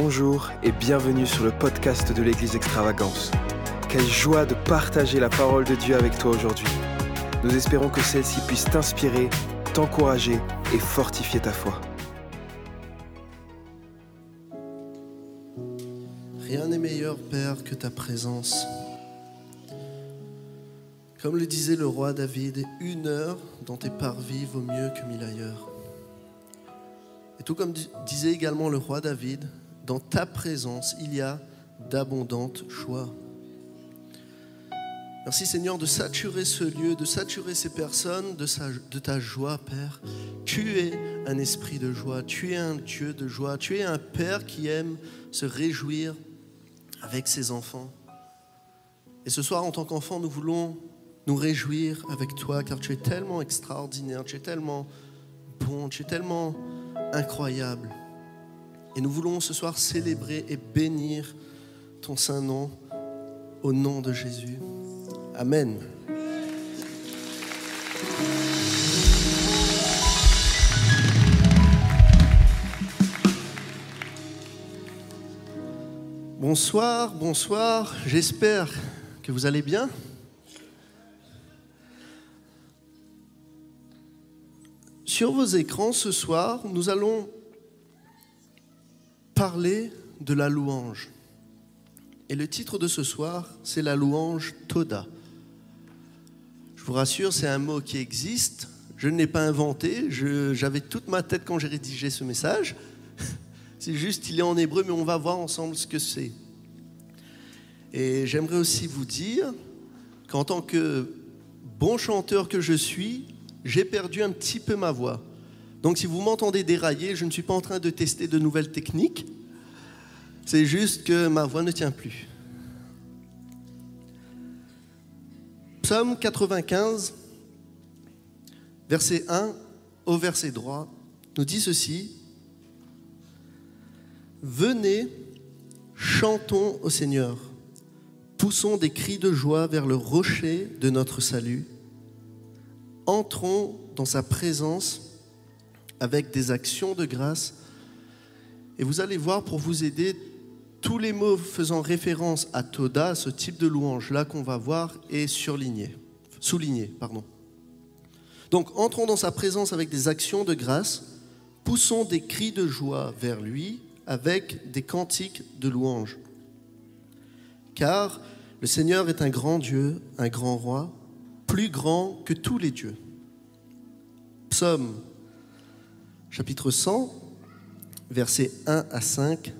Bonjour et bienvenue sur le podcast de l'Église Extravagance. Quelle joie de partager la parole de Dieu avec toi aujourd'hui. Nous espérons que celle-ci puisse t'inspirer, t'encourager et fortifier ta foi. Rien n'est meilleur, Père, que ta présence. Comme le disait le roi David, une heure dans tes parvis vaut mieux que mille ailleurs. Et tout comme disait également le roi David, dans ta présence, il y a d'abondantes joies. Merci Seigneur de saturer ce lieu, de saturer ces personnes de, ta joie, Père. Tu es un esprit de joie, tu es un Dieu de joie, tu es un Père qui aime se réjouir avec ses enfants. Et ce soir, en tant qu'enfant, nous voulons nous réjouir avec toi, car tu es tellement extraordinaire, tu es tellement bon, tu es tellement incroyable. Et nous voulons ce soir célébrer et bénir ton saint nom au nom de Jésus. Amen. Bonsoir, bonsoir, j'espère que vous allez bien. Sur vos écrans ce soir, nous allons parler de la louange. Et le titre de ce soir, c'est la louange Toda. Je vous rassure, c'est un mot qui existe. Je ne l'ai pas inventé. J'avais toute ma tête quand j'ai rédigé ce message. C'est juste, il est en hébreu, mais on va voir ensemble ce que c'est. Et j'aimerais aussi vous dire qu'en tant que bon chanteur que je suis, j'ai perdu un petit peu ma voix. Donc si vous m'entendez dérailler, je ne suis pas en train de tester de nouvelles techniques. C'est juste que ma voix ne tient plus. Psaume 95, verset 1 au verset droit, nous dit ceci. Venez, chantons au Seigneur, poussons des cris de joie vers le rocher de notre salut, entrons dans sa présence avec des actions de grâce. Et vous allez voir pour vous aider tous les mots faisant référence à Toda, ce type de louange-là qu'on va voir, est surligné, souligné. Pardon. Donc entrons dans sa présence avec des actions de grâce, poussons des cris de joie vers lui avec des cantiques de louange. Car le Seigneur est un grand Dieu, un grand roi, plus grand que tous les dieux. Psaume chapitre 100, versets 1 à 5,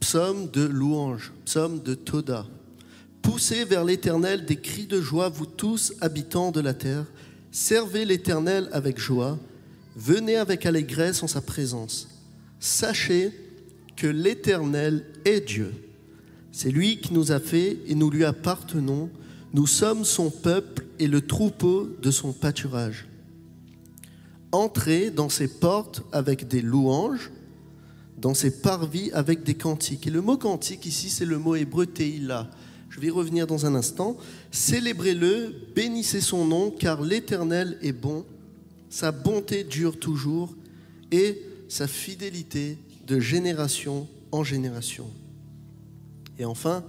psaume de louange, psaume de Toda. Poussez vers l'Éternel des cris de joie, vous tous habitants de la terre. Servez l'Éternel avec joie. Venez avec allégresse en sa présence. Sachez que l'Éternel est Dieu. C'est lui qui nous a fait et nous lui appartenons. Nous sommes son peuple et le troupeau de son pâturage. Entrez dans ses portes avec des louanges, dans ses parvis avec des cantiques. Et le mot cantique ici, c'est le mot hébreu teila. Je vais y revenir dans un instant. Célébrez-le, bénissez son nom, car l'Éternel est bon, sa bonté dure toujours, et sa fidélité de génération en génération. Et enfin,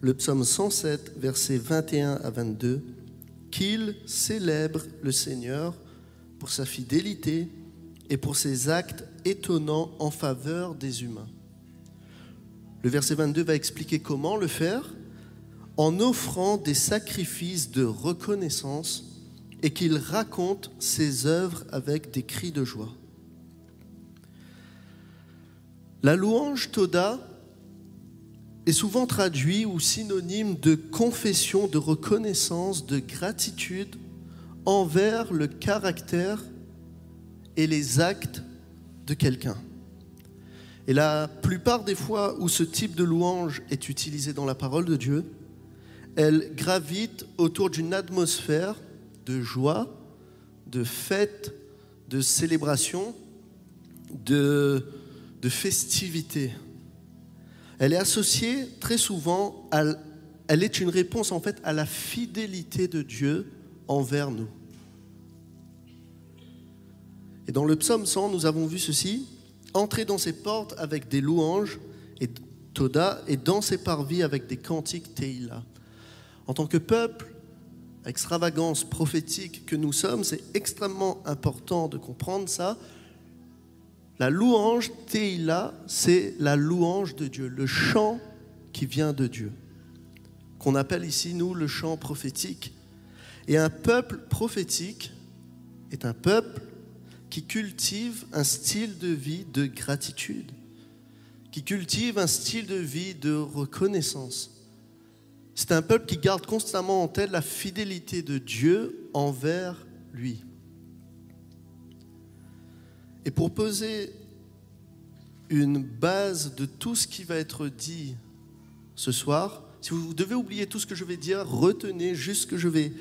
le psaume 107, versets 21 à 22, qu'il célèbre le Seigneur pour sa fidélité et pour ses actes étonnants en faveur des humains. Le verset 22 va expliquer comment le faire en offrant des sacrifices de reconnaissance et qu'il raconte ses œuvres avec des cris de joie. La louange Toda est souvent traduit ou synonyme de confession, de reconnaissance, de gratitude envers le caractère et les actes de quelqu'un. Et la plupart des fois où ce type de louange est utilisé dans la parole de Dieu, elle gravite autour d'une atmosphère de joie, de fête, de célébration, de, de festivité. Elle est associée très souvent, à, elle est une réponse en fait à la fidélité de Dieu envers nous. Et dans le psaume 100, nous avons vu ceci Entrez dans ses portes avec des louanges et Toda et dans ses parvis avec des cantiques Teila. En tant que peuple, extravagance prophétique que nous sommes, c'est extrêmement important de comprendre ça. La louange Teila, c'est la louange de Dieu, le chant qui vient de Dieu, qu'on appelle ici, nous, le chant prophétique. Et un peuple prophétique est un peuple qui cultive un style de vie de gratitude, qui cultive un style de vie de reconnaissance. C'est un peuple qui garde constamment en tête la fidélité de Dieu envers lui. Et pour poser une base de tout ce qui va être dit ce soir, si vous devez oublier tout ce que je vais dire, retenez juste ce que je vais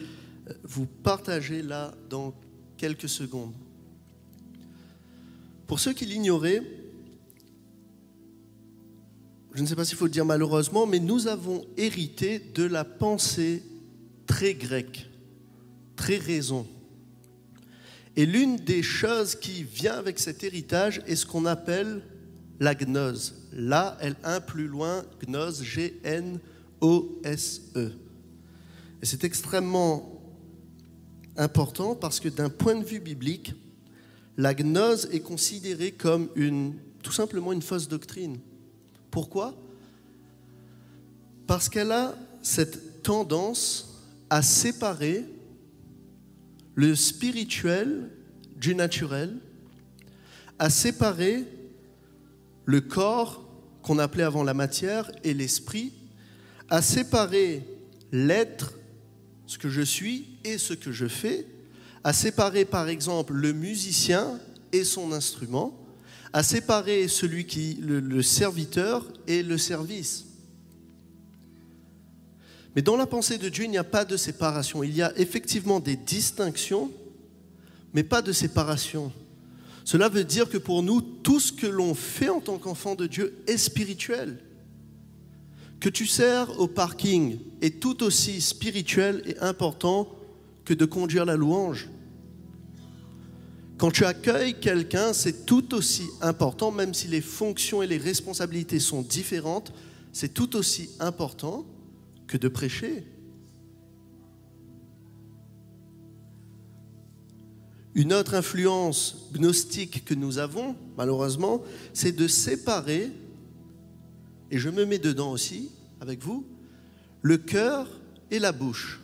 vous partager là dans quelques secondes. Pour ceux qui l'ignoraient, je ne sais pas s'il faut le dire malheureusement, mais nous avons hérité de la pensée très grecque, très raison. Et l'une des choses qui vient avec cet héritage est ce qu'on appelle la gnose. Là, elle un plus loin, gnose, G-N-O-S-E. Et c'est extrêmement important parce que d'un point de vue biblique, la gnose est considérée comme une, tout simplement une fausse doctrine. Pourquoi? Parce qu'elle a cette tendance à séparer le spirituel du naturel, à séparer le corps qu'on appelait avant la matière et l'esprit, à séparer l'être, ce que je suis et ce que je fais, à séparer par exemple le musicien et son instrument, à séparer celui qui, le, serviteur et le service. Mais dans la pensée de Dieu, il n'y a pas de séparation. Il y a effectivement des distinctions, mais pas de séparation. Cela veut dire que pour nous, tout ce que l'on fait en tant qu'enfant de Dieu est spirituel. Que tu sers au parking est tout aussi spirituel et important que de conduire la louange. Quand tu accueilles quelqu'un, c'est tout aussi important, même si les fonctions et les responsabilités sont différentes, c'est tout aussi important que de prêcher. Une autre influence gnostique que nous avons, malheureusement, c'est de séparer, et je me mets dedans aussi avec vous, le cœur et la bouche.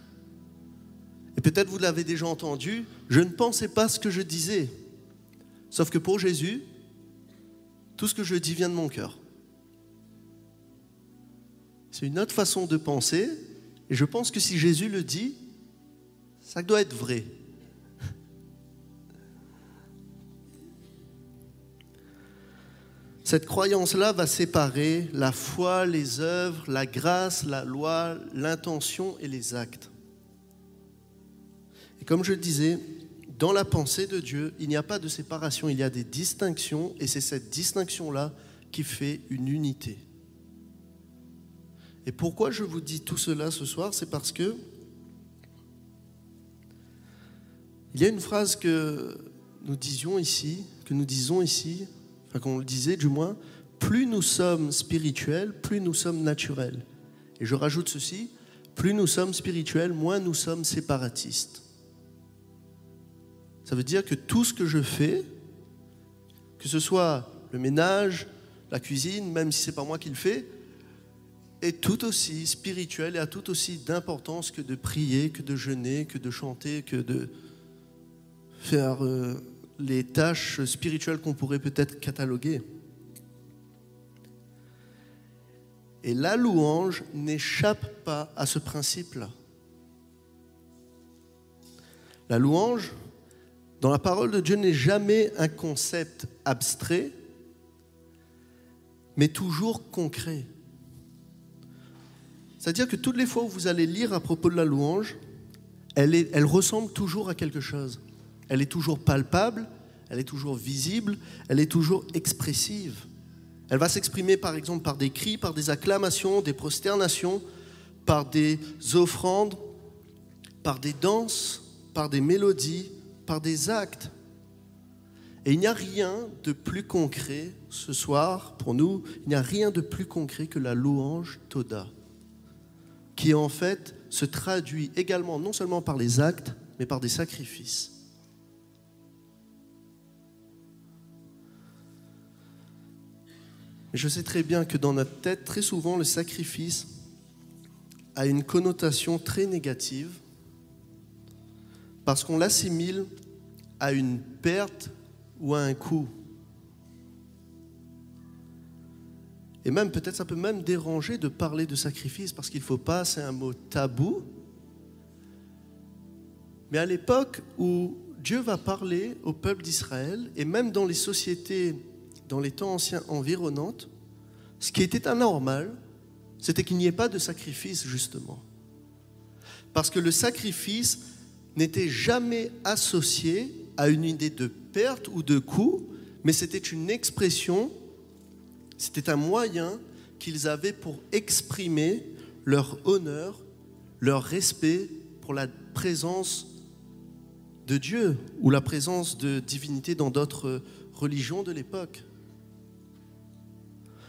Et peut-être vous l'avez déjà entendu, je ne pensais pas ce que je disais. Sauf que pour Jésus, tout ce que je dis vient de mon cœur. C'est une autre façon de penser, et je pense que si Jésus le dit, ça doit être vrai. Cette croyance-là va séparer la foi, les œuvres, la grâce, la loi, l'intention et les actes. Et comme je le disais, dans la pensée de Dieu, il n'y a pas de séparation, il y a des distinctions, et c'est cette distinction-là qui fait une unité. Et pourquoi je vous dis tout cela ce soir C'est parce que il y a une phrase que nous disions ici, que nous disons ici, enfin qu'on le disait du moins, plus nous sommes spirituels, plus nous sommes naturels. Et je rajoute ceci, plus nous sommes spirituels, moins nous sommes séparatistes. Ça veut dire que tout ce que je fais, que ce soit le ménage, la cuisine, même si ce n'est pas moi qui le fais, est tout aussi spirituel et a tout aussi d'importance que de prier, que de jeûner, que de chanter, que de faire euh, les tâches spirituelles qu'on pourrait peut-être cataloguer. Et la louange n'échappe pas à ce principe-là. La louange, dans la parole de Dieu n'est jamais un concept abstrait, mais toujours concret. C'est-à-dire que toutes les fois où vous allez lire à propos de la louange, elle, elle ressemble toujours à quelque chose. Elle est toujours palpable, elle est toujours visible, elle est toujours expressive. Elle va s'exprimer par exemple par des cris, par des acclamations, des prosternations, par des offrandes, par des danses, par des mélodies, par des actes. Et il n'y a rien de plus concret ce soir pour nous, il n'y a rien de plus concret que la louange Toda, qui en fait se traduit également non seulement par les actes, mais par des sacrifices. je sais très bien que dans notre tête, très souvent, le sacrifice a une connotation très négative parce qu'on l'assimile à une perte ou à un coût. Et même, peut-être, ça peut même déranger de parler de sacrifice parce qu'il ne faut pas, c'est un mot tabou. Mais à l'époque où Dieu va parler au peuple d'Israël, et même dans les sociétés, dans les temps anciens environnantes, ce qui était anormal, c'était qu'il n'y ait pas de sacrifice, justement. Parce que le sacrifice n'était jamais associé à une idée de perte ou de coût, mais c'était une expression, c'était un moyen qu'ils avaient pour exprimer leur honneur, leur respect pour la présence de Dieu ou la présence de divinité dans d'autres religions de l'époque.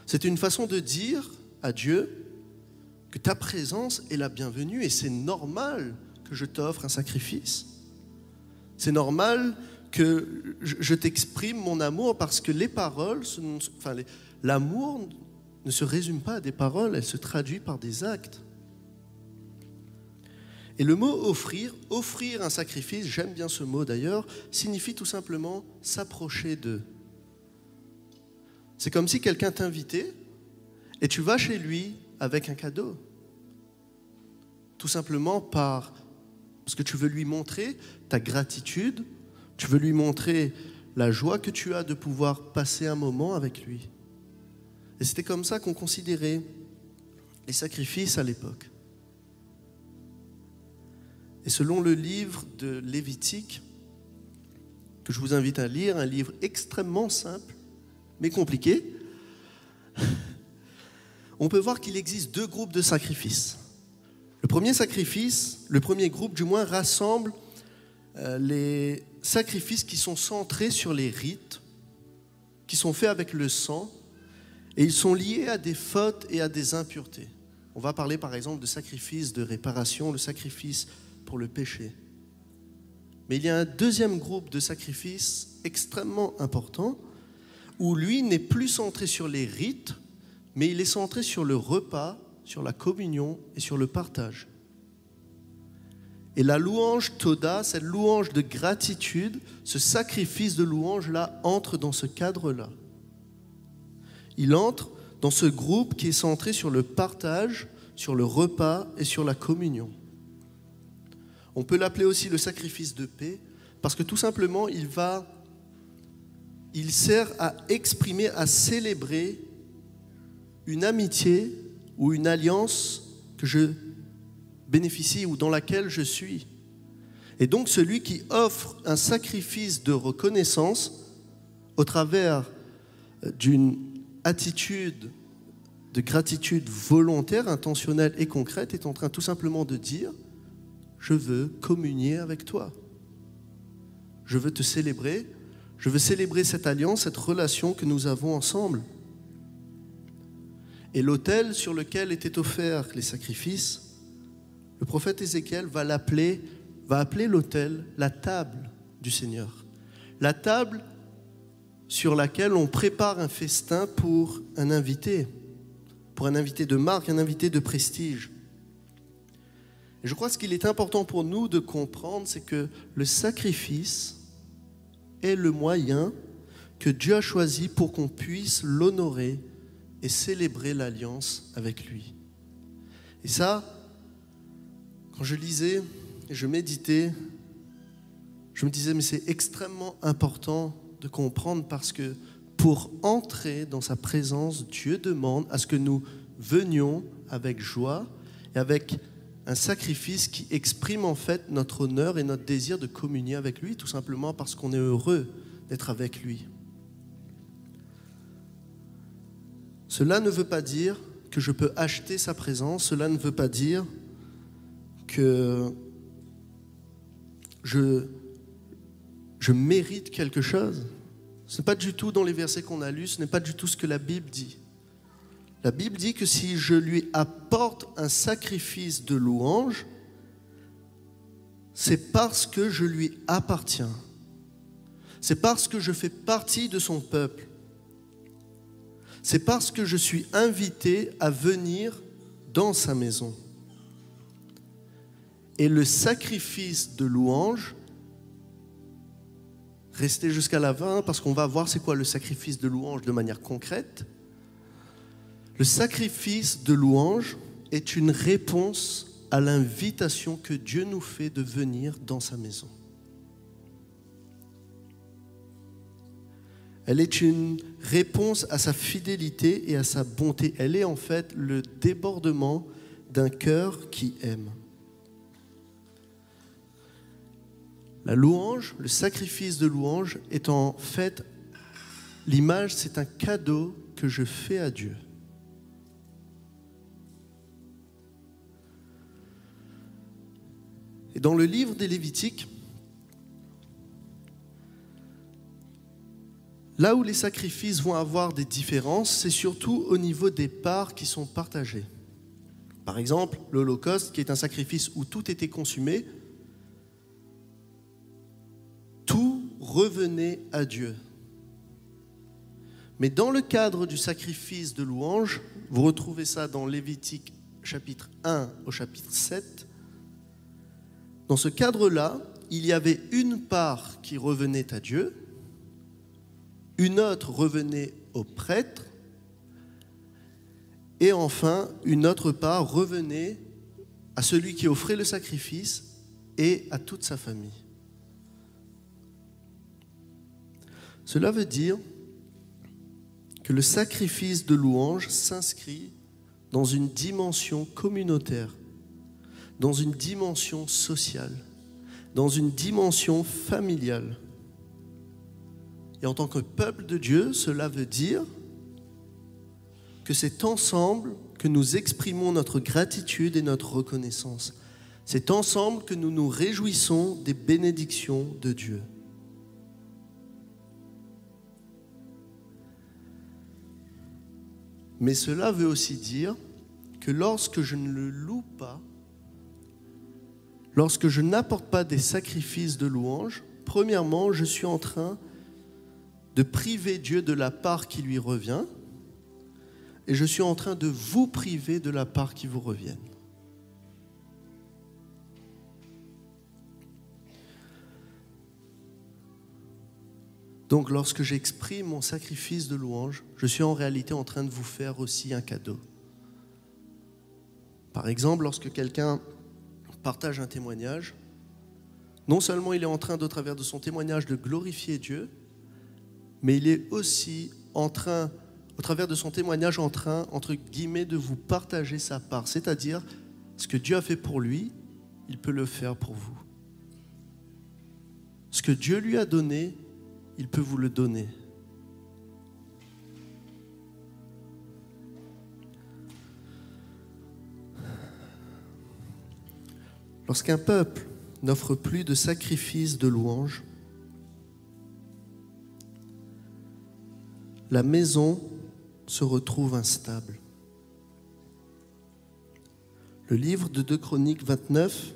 C'est une façon de dire à Dieu que ta présence est la bienvenue et c'est normal que je t'offre un sacrifice. C'est normal que je t'exprime mon amour parce que les paroles, enfin, l'amour ne se résume pas à des paroles, elle se traduit par des actes. Et le mot offrir, offrir un sacrifice, j'aime bien ce mot d'ailleurs, signifie tout simplement s'approcher d'eux. C'est comme si quelqu'un t'invitait et tu vas chez lui avec un cadeau. Tout simplement par parce que tu veux lui montrer ta gratitude, tu veux lui montrer la joie que tu as de pouvoir passer un moment avec lui. Et c'était comme ça qu'on considérait les sacrifices à l'époque. Et selon le livre de Lévitique, que je vous invite à lire, un livre extrêmement simple, mais compliqué, on peut voir qu'il existe deux groupes de sacrifices. Le premier sacrifice, le premier groupe du moins, rassemble euh, les sacrifices qui sont centrés sur les rites, qui sont faits avec le sang, et ils sont liés à des fautes et à des impuretés. On va parler par exemple de sacrifice de réparation, le sacrifice pour le péché. Mais il y a un deuxième groupe de sacrifices extrêmement important, où lui n'est plus centré sur les rites, mais il est centré sur le repas sur la communion et sur le partage. Et la louange Toda, cette louange de gratitude, ce sacrifice de louange-là, entre dans ce cadre-là. Il entre dans ce groupe qui est centré sur le partage, sur le repas et sur la communion. On peut l'appeler aussi le sacrifice de paix, parce que tout simplement, il va, il sert à exprimer, à célébrer une amitié ou une alliance que je bénéficie ou dans laquelle je suis. Et donc celui qui offre un sacrifice de reconnaissance au travers d'une attitude de gratitude volontaire, intentionnelle et concrète est en train tout simplement de dire, je veux communier avec toi. Je veux te célébrer. Je veux célébrer cette alliance, cette relation que nous avons ensemble. Et l'autel sur lequel étaient offerts les sacrifices, le prophète Ézéchiel va l'appeler, va appeler l'autel la table du Seigneur. La table sur laquelle on prépare un festin pour un invité, pour un invité de marque, un invité de prestige. Je crois que ce qu'il est important pour nous de comprendre, c'est que le sacrifice est le moyen que Dieu a choisi pour qu'on puisse l'honorer et célébrer l'alliance avec lui. Et ça, quand je lisais et je méditais, je me disais, mais c'est extrêmement important de comprendre parce que pour entrer dans sa présence, Dieu demande à ce que nous venions avec joie et avec un sacrifice qui exprime en fait notre honneur et notre désir de communier avec lui, tout simplement parce qu'on est heureux d'être avec lui. Cela ne veut pas dire que je peux acheter sa présence, cela ne veut pas dire que je, mérite quelque chose. Ce n'est pas du tout dans les versets qu'on a lus, ce n'est pas du tout ce que la Bible dit. La Bible dit que si je lui apporte un sacrifice de louange, c'est parce que je lui appartiens. C'est parce que je fais partie de son peuple. C'est parce que je suis invité à venir dans sa maison. Et le sacrifice de louange, restez jusqu'à la fin parce qu'on va voir c'est quoi le sacrifice de louange de manière concrète. Le sacrifice de louange est une réponse à l'invitation que Dieu nous fait de venir dans sa maison. Elle est une réponse à sa fidélité et à sa bonté. Elle est en fait le débordement d'un cœur qui aime. La louange, le sacrifice de louange est en fait l'image, c'est un cadeau que je fais à Dieu. Et dans le livre des Lévitiques, là où les sacrifices vont avoir des différences, c'est surtout au niveau des parts qui sont partagées. Par exemple, l'Holocauste, qui est un sacrifice où tout était consumé, tout revenait à Dieu. Mais dans le cadre du sacrifice de louange, vous retrouvez ça dans Lévitique chapitre 1 au chapitre 7, dans ce cadre-là, il y avait une part qui revenait à Dieu, une autre revenait au prêtre, et enfin une autre part revenait à celui qui offrait le sacrifice et à toute sa famille. Cela veut dire que le sacrifice de louange s'inscrit dans une dimension communautaire dans une dimension sociale, dans une dimension familiale. Et en tant que peuple de Dieu, cela veut dire que c'est ensemble que nous exprimons notre gratitude et notre reconnaissance. C'est ensemble que nous nous réjouissons des bénédictions de Dieu. Mais cela veut aussi dire que lorsque je ne le loue pas, Lorsque je n'apporte pas des sacrifices de louange, premièrement, je suis en train de priver Dieu de la part qui lui revient, et je suis en train de vous priver de la part qui vous revient. Donc lorsque j'exprime mon sacrifice de louange, je suis en réalité en train de vous faire aussi un cadeau. Par exemple, lorsque quelqu'un partage un témoignage, non seulement il est en train, au travers de son témoignage, de glorifier Dieu, mais il est aussi en train, au travers de son témoignage, en train, entre guillemets, de vous partager sa part. C'est-à-dire, ce que Dieu a fait pour lui, il peut le faire pour vous. Ce que Dieu lui a donné, il peut vous le donner. Lorsqu'un peuple n'offre plus de sacrifices de louange, la maison se retrouve instable. Le livre de 2 Chroniques 29,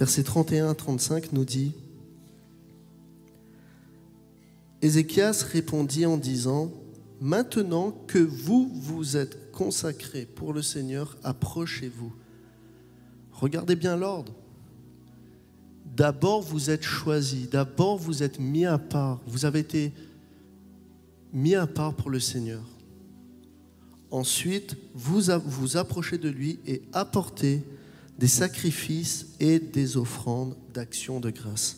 versets 31 à 35 nous dit Ézéchias répondit en disant Maintenant que vous vous êtes consacrés pour le Seigneur, approchez-vous Regardez bien l'ordre. D'abord, vous êtes choisi, d'abord, vous êtes mis à part, vous avez été mis à part pour le Seigneur. Ensuite, vous vous approchez de lui et apportez des sacrifices et des offrandes d'action de grâce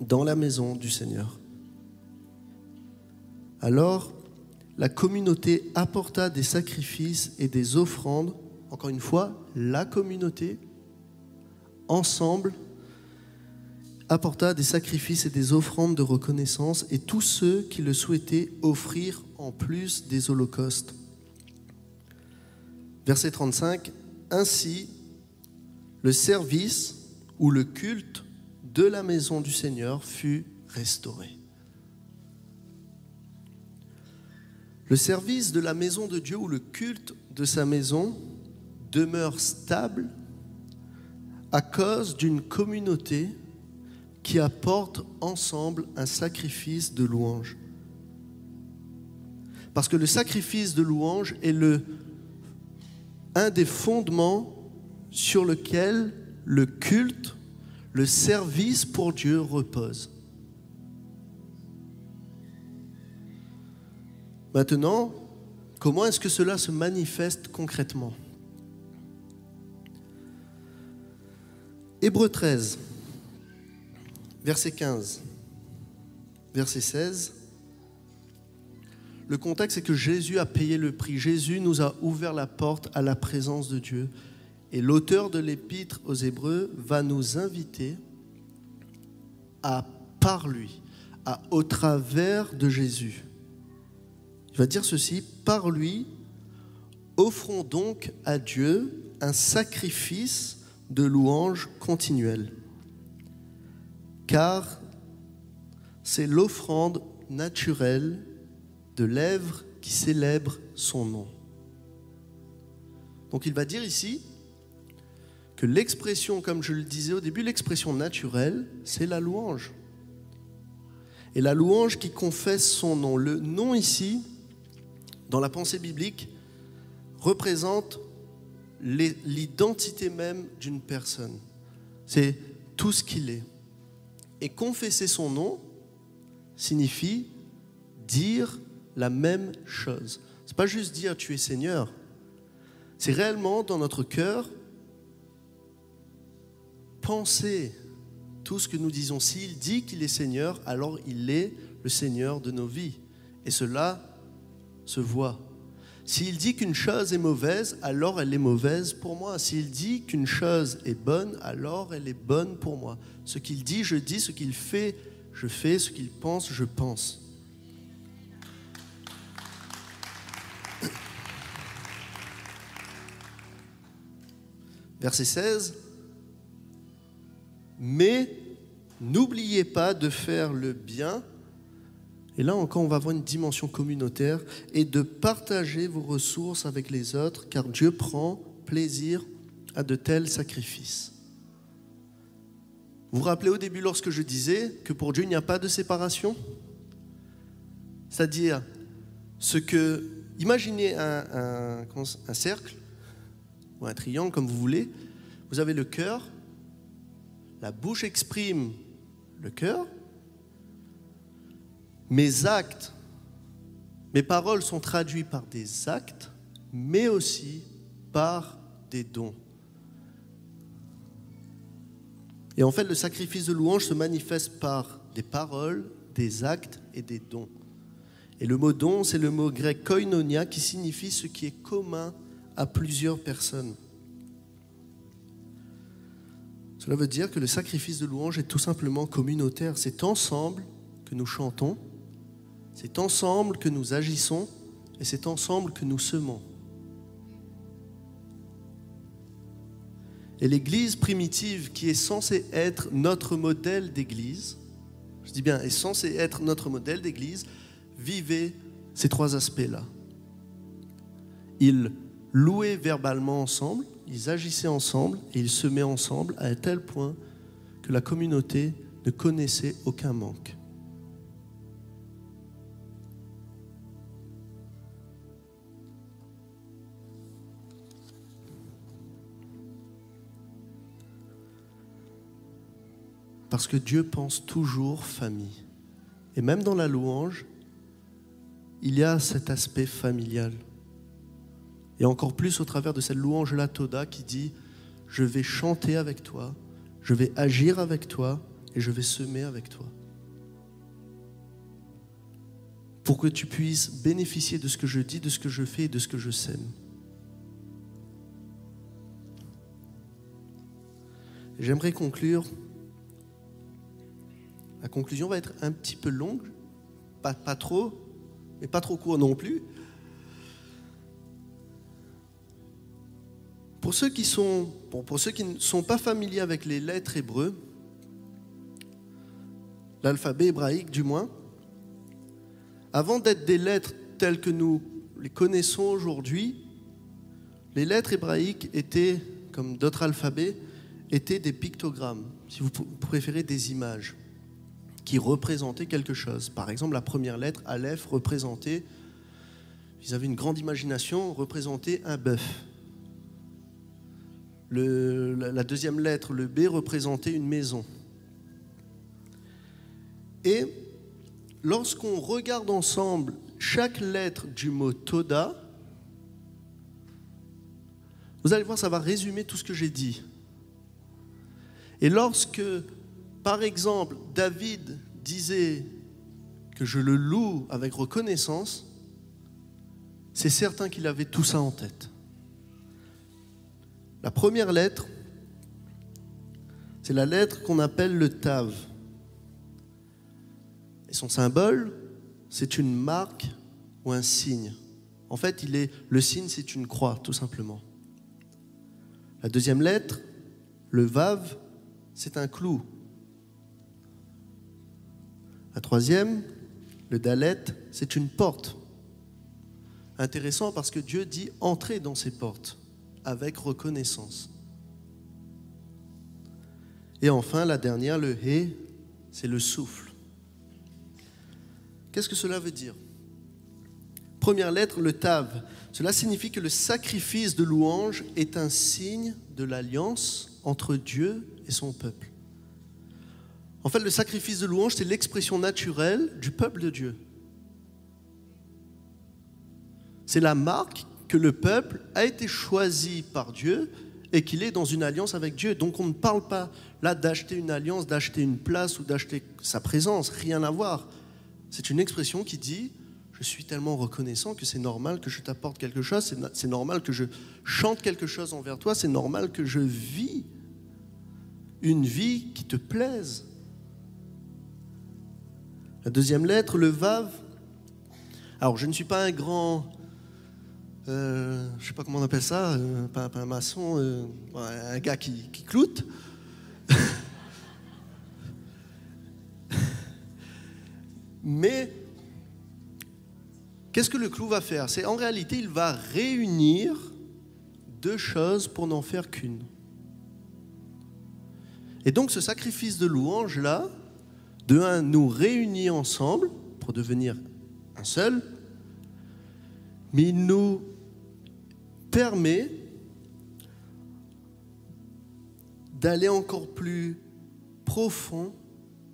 dans la maison du Seigneur. Alors, la communauté apporta des sacrifices et des offrandes encore une fois, la communauté, ensemble, apporta des sacrifices et des offrandes de reconnaissance et tous ceux qui le souhaitaient offrir en plus des holocaustes. Verset 35, Ainsi, le service ou le culte de la maison du Seigneur fut restauré. Le service de la maison de Dieu ou le culte de sa maison demeure stable à cause d'une communauté qui apporte ensemble un sacrifice de louange. Parce que le sacrifice de louange est le, un des fondements sur lequel le culte, le service pour Dieu repose. Maintenant, comment est-ce que cela se manifeste concrètement? Hébreu 13, verset 15, verset 16. Le contexte est que Jésus a payé le prix. Jésus nous a ouvert la porte à la présence de Dieu. Et l'auteur de l'épître aux Hébreux va nous inviter à, par lui, à, au travers de Jésus. Il va dire ceci, par lui, offrons donc à Dieu un sacrifice de louange continuelle, car c'est l'offrande naturelle de lèvres qui célèbrent son nom. Donc il va dire ici que l'expression, comme je le disais au début, l'expression naturelle, c'est la louange. Et la louange qui confesse son nom. Le nom ici, dans la pensée biblique, représente l'identité même d'une personne. C'est tout ce qu'il est. Et confesser son nom signifie dire la même chose. C'est pas juste dire tu es Seigneur. C'est réellement dans notre cœur penser tout ce que nous disons. S'il dit qu'il est Seigneur, alors il est le Seigneur de nos vies. Et cela se voit. S'il dit qu'une chose est mauvaise, alors elle est mauvaise pour moi. S'il dit qu'une chose est bonne, alors elle est bonne pour moi. Ce qu'il dit, je dis. Ce qu'il fait, je fais. Ce qu'il pense, je pense. Verset 16. Mais n'oubliez pas de faire le bien. Et là encore, on va avoir une dimension communautaire et de partager vos ressources avec les autres, car Dieu prend plaisir à de tels sacrifices. Vous vous rappelez au début lorsque je disais que pour Dieu il n'y a pas de séparation? C'est-à-dire, ce que. Imaginez un, un cercle ou un triangle, comme vous voulez. Vous avez le cœur, la bouche exprime le cœur, mes actes, mes paroles sont traduites par des actes, mais aussi par des dons. Et en fait, le sacrifice de louange se manifeste par des paroles, des actes et des dons. Et le mot don, c'est le mot grec koinonia qui signifie ce qui est commun à plusieurs personnes. Cela veut dire que le sacrifice de louange est tout simplement communautaire. C'est ensemble que nous chantons, c'est ensemble que nous agissons et c'est ensemble que nous semons. Et l'Église primitive, qui est censée être notre modèle d'Église, je dis bien, est censée être notre modèle d'Église, vivait ces trois aspects-là. Ils louaient verbalement ensemble, ils agissaient ensemble et ils se mettaient ensemble à un tel point que la communauté ne connaissait aucun manque. Parce que Dieu pense toujours famille. Et même dans la louange, il y a cet aspect familial. Et encore plus au travers de cette louange la Toda qui dit Je vais chanter avec toi, je vais agir avec toi et je vais semer avec toi. Pour que tu puisses bénéficier de ce que je dis, de ce que je fais et de ce que je sème. J'aimerais conclure. La conclusion va être un petit peu longue, pas, trop, mais pas trop court non plus. Pour ceux qui sont, pour ceux qui ne sont pas familiers avec les lettres hébreux, l'alphabet hébraïque du moins, avant d'être des lettres telles que nous les connaissons aujourd'hui, les lettres hébraïques étaient, comme d'autres alphabets, étaient des pictogrammes, si vous préférez des images, qui représentaient quelque chose. Par exemple, la première lettre, Aleph, représentait, ils avaient une grande imagination, représentait un bœuf. la deuxième lettre, le B, représentait une maison. Et lorsqu'on regarde ensemble chaque lettre du mot Toda, vous allez voir, ça va résumer tout ce que j'ai dit. Et lorsque, par exemple, David disait que je le loue avec reconnaissance, c'est certain qu'il avait tout ça en tête. La première lettre, c'est la lettre qu'on appelle le Tav. Et son symbole, c'est une marque ou un signe. En fait, il est, le signe, c'est une croix, tout simplement. La deuxième lettre, le Vav, c'est un clou. La troisième, le Dalet, c'est une porte. Intéressant parce que Dieu dit entrer dans ces portes avec reconnaissance. Et enfin, la dernière, le He, c'est le souffle. Qu'est-ce que cela veut dire? Première lettre, le Tav. Cela signifie que le sacrifice de louange est un signe de l'alliance entre Dieu et son peuple. En fait, le sacrifice de louange, c'est l'expression naturelle du peuple de Dieu. C'est la marque que le peuple a été choisi par Dieu et qu'il est dans une alliance avec Dieu. Donc on ne parle pas là d'acheter une alliance, d'acheter une place ou d'acheter sa présence, rien à voir. C'est une expression qui dit, je suis tellement reconnaissant que c'est normal que je t'apporte quelque chose, c'est normal que je chante quelque chose envers toi, c'est normal que je vis une vie qui te plaise. La deuxième lettre, le Vav. Alors, je ne suis pas un grand, euh, je ne sais pas comment on appelle ça, euh, pas, un maçon, euh, un gars qui, qui cloute. Mais qu'est-ce que le clou va faire? C'est en réalité, il va réunir deux choses pour n'en faire qu'une. Et donc ce sacrifice de louange là, de un, nous réunit ensemble pour devenir un seul, mais il nous permet d'aller encore plus profond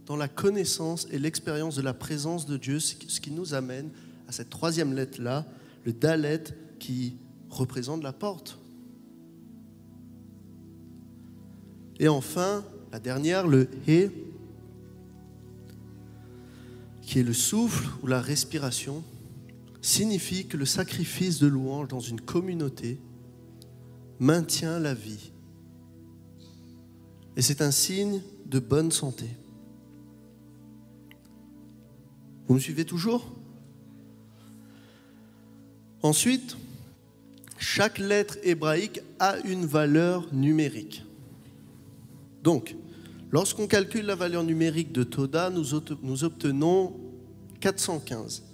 dans la connaissance et l'expérience de la présence de Dieu, ce qui nous amène à cette troisième lettre-là, le Dalet qui représente la porte. Et enfin, la dernière, le He, qui est le souffle ou la respiration, signifie que le sacrifice de louange dans une communauté maintient la vie. Et c'est un signe de bonne santé. Vous me suivez toujours? Ensuite, chaque lettre hébraïque a une valeur numérique. Donc, lorsqu'on calcule la valeur numérique de Toda, nous, obtenons 415.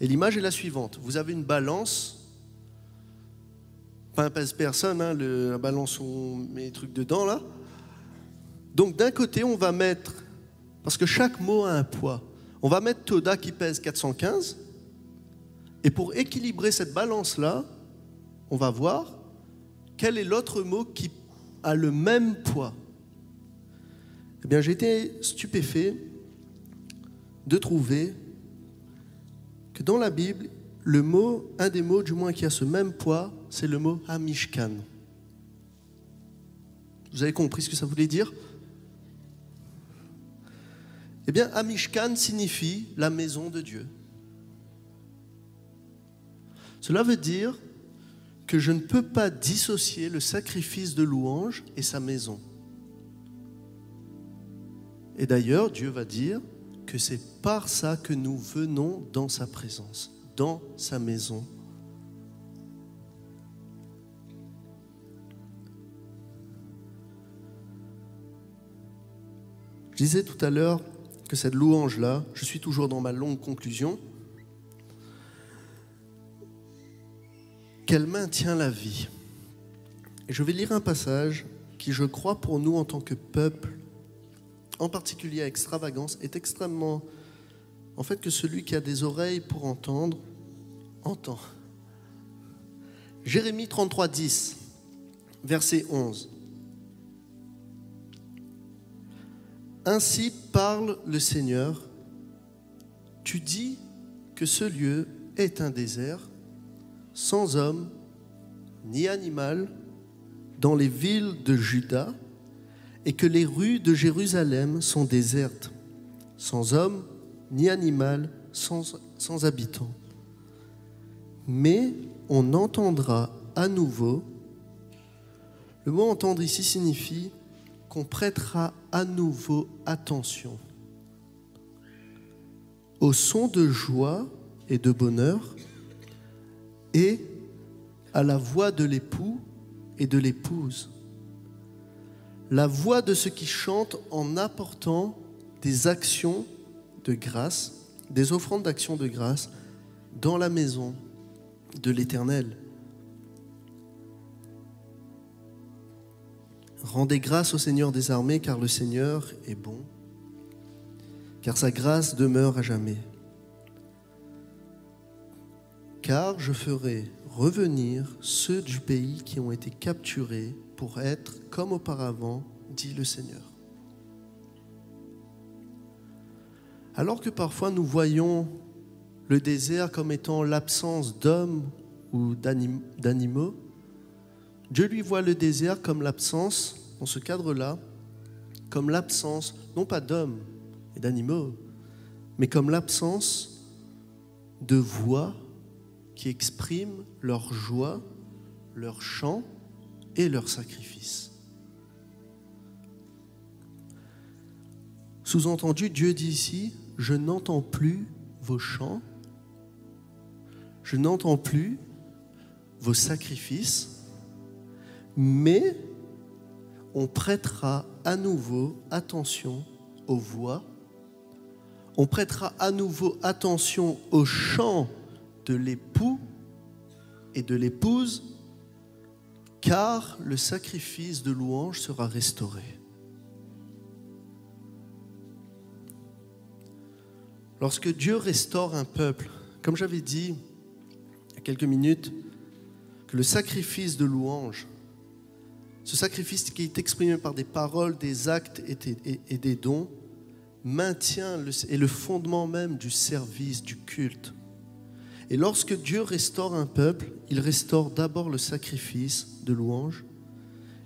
Et l'image est la suivante. Vous avez une balance, pas un pèse-personne, hein, la balance où on met les trucs dedans là. Donc d'un côté, on va mettre, parce que chaque mot a un poids, on va mettre Toda qui pèse 415. Et pour équilibrer cette balance-là, on va voir quel est l'autre mot qui a le même poids. Eh bien, j'ai été stupéfait de trouver que dans la Bible, le mot, un des mots du moins qui a ce même poids, c'est le mot Hamishkan. Vous avez compris ce que ça voulait dire? Eh bien, Amishkan signifie la maison de Dieu. Cela veut dire que je ne peux pas dissocier le sacrifice de louange et sa maison. Et d'ailleurs, Dieu va dire que c'est par ça que nous venons dans sa présence, dans sa maison. Je disais tout à l'heure que cette louange-là, je suis toujours dans ma longue conclusion, qu'elle maintient la vie. Et je vais lire un passage qui, je crois, pour nous en tant que peuple, en particulier à extravagance, est extrêmement... En fait, que celui qui a des oreilles pour entendre, entend. Jérémie 33, 10, verset 11. Ainsi parle le Seigneur, tu dis que ce lieu est un désert, sans homme ni animal, dans les villes de Juda, et que les rues de Jérusalem sont désertes, sans homme ni animal, sans, sans habitants. Mais on entendra à nouveau, le mot entendre ici signifie qu'on prêtera à nouveau attention au son de joie et de bonheur et à la voix de l'époux et de l'épouse. La voix de ceux qui chantent en apportant des actions de grâce, des offrandes d'action de grâce dans la maison de l'Éternel. Rendez grâce au Seigneur des armées, car le Seigneur est bon, car sa grâce demeure à jamais. Car je ferai revenir ceux du pays qui ont été capturés pour être comme auparavant, dit le Seigneur. Alors que parfois nous voyons le désert comme étant l'absence d'hommes ou d'animaux, Dieu lui voit le désert comme l'absence, dans ce cadre-là, comme l'absence, non pas d'hommes et d'animaux, mais comme l'absence de voix qui expriment leur joie, leur chant leur sacrifice. Sous-entendu, Dieu dit ici, je n'entends plus vos chants, je n'entends plus vos sacrifices, mais on prêtera à nouveau attention aux voix, on prêtera à nouveau attention au chant de l'époux et de l'épouse, car le sacrifice de louange sera restauré. Lorsque Dieu restaure un peuple, comme j'avais dit il y a quelques minutes, que le sacrifice de louange ce sacrifice qui est exprimé par des paroles, des actes et des dons maintient est le fondement même du service, du culte. Et lorsque Dieu restaure un peuple, il restaure d'abord le sacrifice de louange.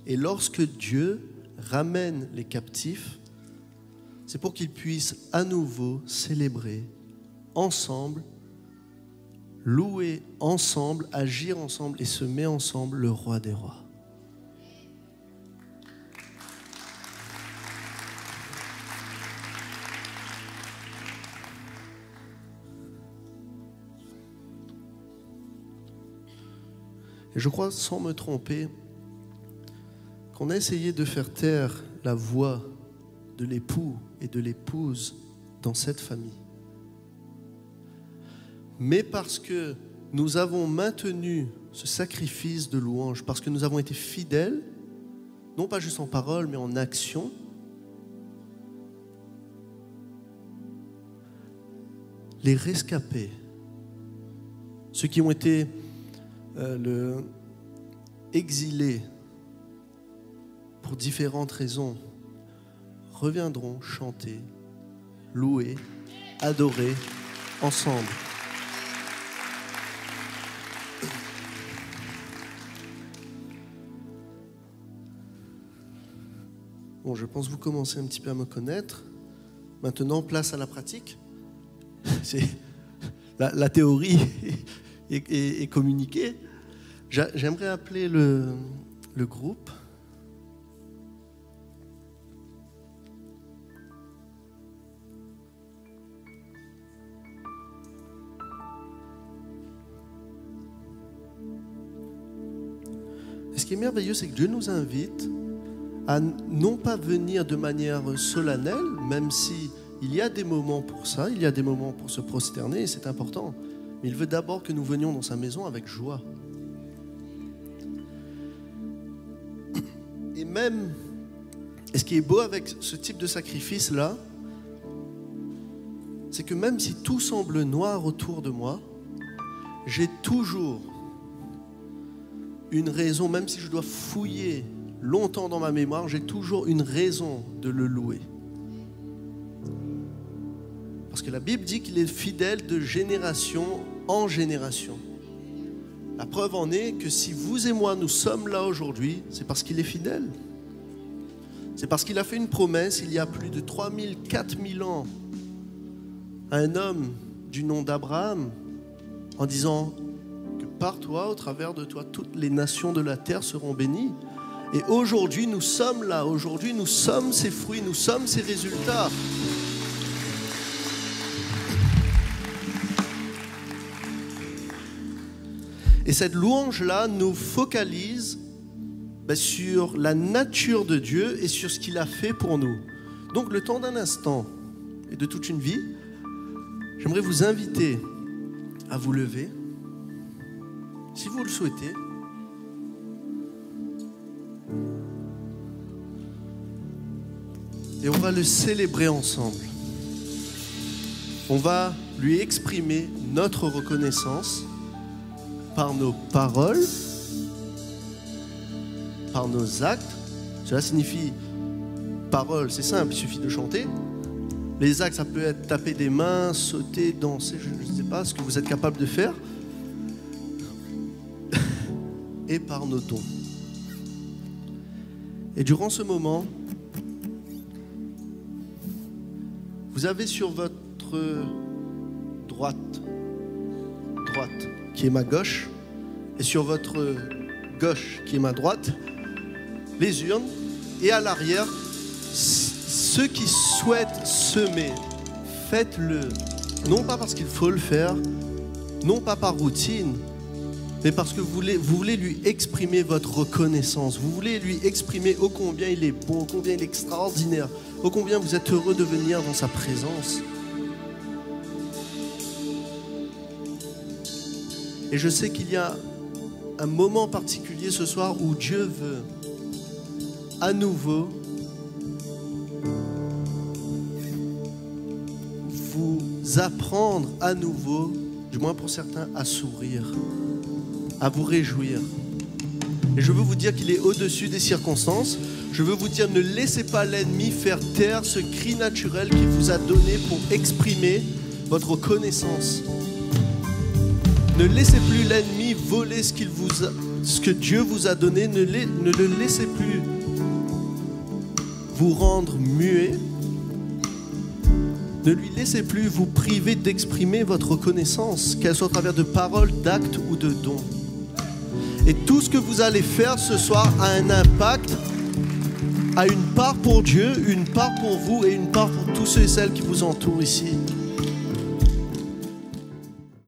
Et lorsque Dieu ramène les captifs, c'est pour qu'ils puissent à nouveau célébrer ensemble, louer ensemble, agir ensemble et semer ensemble le roi des rois. Et je crois, sans me tromper, qu'on a essayé de faire taire la voix de l'époux et de l'épouse dans cette famille. Mais parce que nous avons maintenu ce sacrifice de louange, parce que nous avons été fidèles, non pas juste en parole, mais en action, les rescapés, ceux qui ont été euh, le exilés pour différentes raisons reviendront chanter, louer, adorer ensemble. Bon, je pense que vous commencez un petit peu à me connaître. Maintenant, place à la pratique. C'est la, la théorie et, communiquer. J'aimerais appeler le, groupe. ce qui est merveilleux, c'est que Dieu nous invite à non pas venir de manière solennelle, même si il y a des moments pour ça, il y a des moments pour se prosterner, et c'est important mais il veut d'abord que nous venions dans sa maison avec joie. Et même, et ce qui est beau avec ce type de sacrifice-là, c'est que même si tout semble noir autour de moi, j'ai toujours une raison, même si je dois fouiller longtemps dans ma mémoire, j'ai toujours une raison de le louer. Parce que la Bible dit qu'il est fidèle de génération en génération. La preuve en est que si vous et moi nous sommes là aujourd'hui, c'est parce qu'il est fidèle. C'est parce qu'il a fait une promesse il y a plus de 3000, 4000 ans à un homme du nom d'Abraham en disant que par toi, au travers de toi, toutes les nations de la terre seront bénies. Et aujourd'hui, nous sommes là. Aujourd'hui, nous sommes ces fruits, nous sommes ces résultats. Et cette louange-là nous focalise ben, sur la nature de Dieu et sur ce qu'il a fait pour nous. Donc le temps d'un instant et de toute une vie, j'aimerais vous inviter à vous lever, si vous le souhaitez. Et on va le célébrer ensemble. On va lui exprimer notre reconnaissance par nos paroles, par nos actes. Cela signifie parole, c'est simple, il suffit de chanter. Les actes, ça peut être taper des mains, sauter, danser, je ne sais pas ce que vous êtes capable de faire. Et par nos dons. Et durant ce moment, vous avez sur votre droite, droite, ma gauche, et sur votre gauche, qui est ma droite, les urnes, et à l'arrière, ceux qui souhaitent semer, faites-le, non pas parce qu'il faut le faire, non pas par routine, mais parce que vous voulez, vous voulez lui exprimer votre reconnaissance, vous voulez lui exprimer ô combien il est bon, ô combien il est extraordinaire, ô combien vous êtes heureux de venir dans sa présence. Et je sais qu'il y a un moment particulier ce soir où Dieu veut à nouveau vous apprendre à nouveau, du moins pour certains, à sourire, à vous réjouir. Et je veux vous dire qu'il est au-dessus des circonstances. Je veux vous dire, ne laissez pas l'ennemi faire taire ce cri naturel qu'il vous a donné pour exprimer votre connaissance. Ne laissez plus l'ennemi voler ce, que Dieu vous a donné. Ne, ne le laissez plus vous rendre muet. Ne lui laissez plus vous priver d'exprimer votre reconnaissance, qu'elle soit au travers de paroles, d'actes ou de dons. Et tout ce que vous allez faire ce soir a un impact, a une part pour Dieu, une part pour vous et une part pour tous ceux et celles qui vous entourent ici.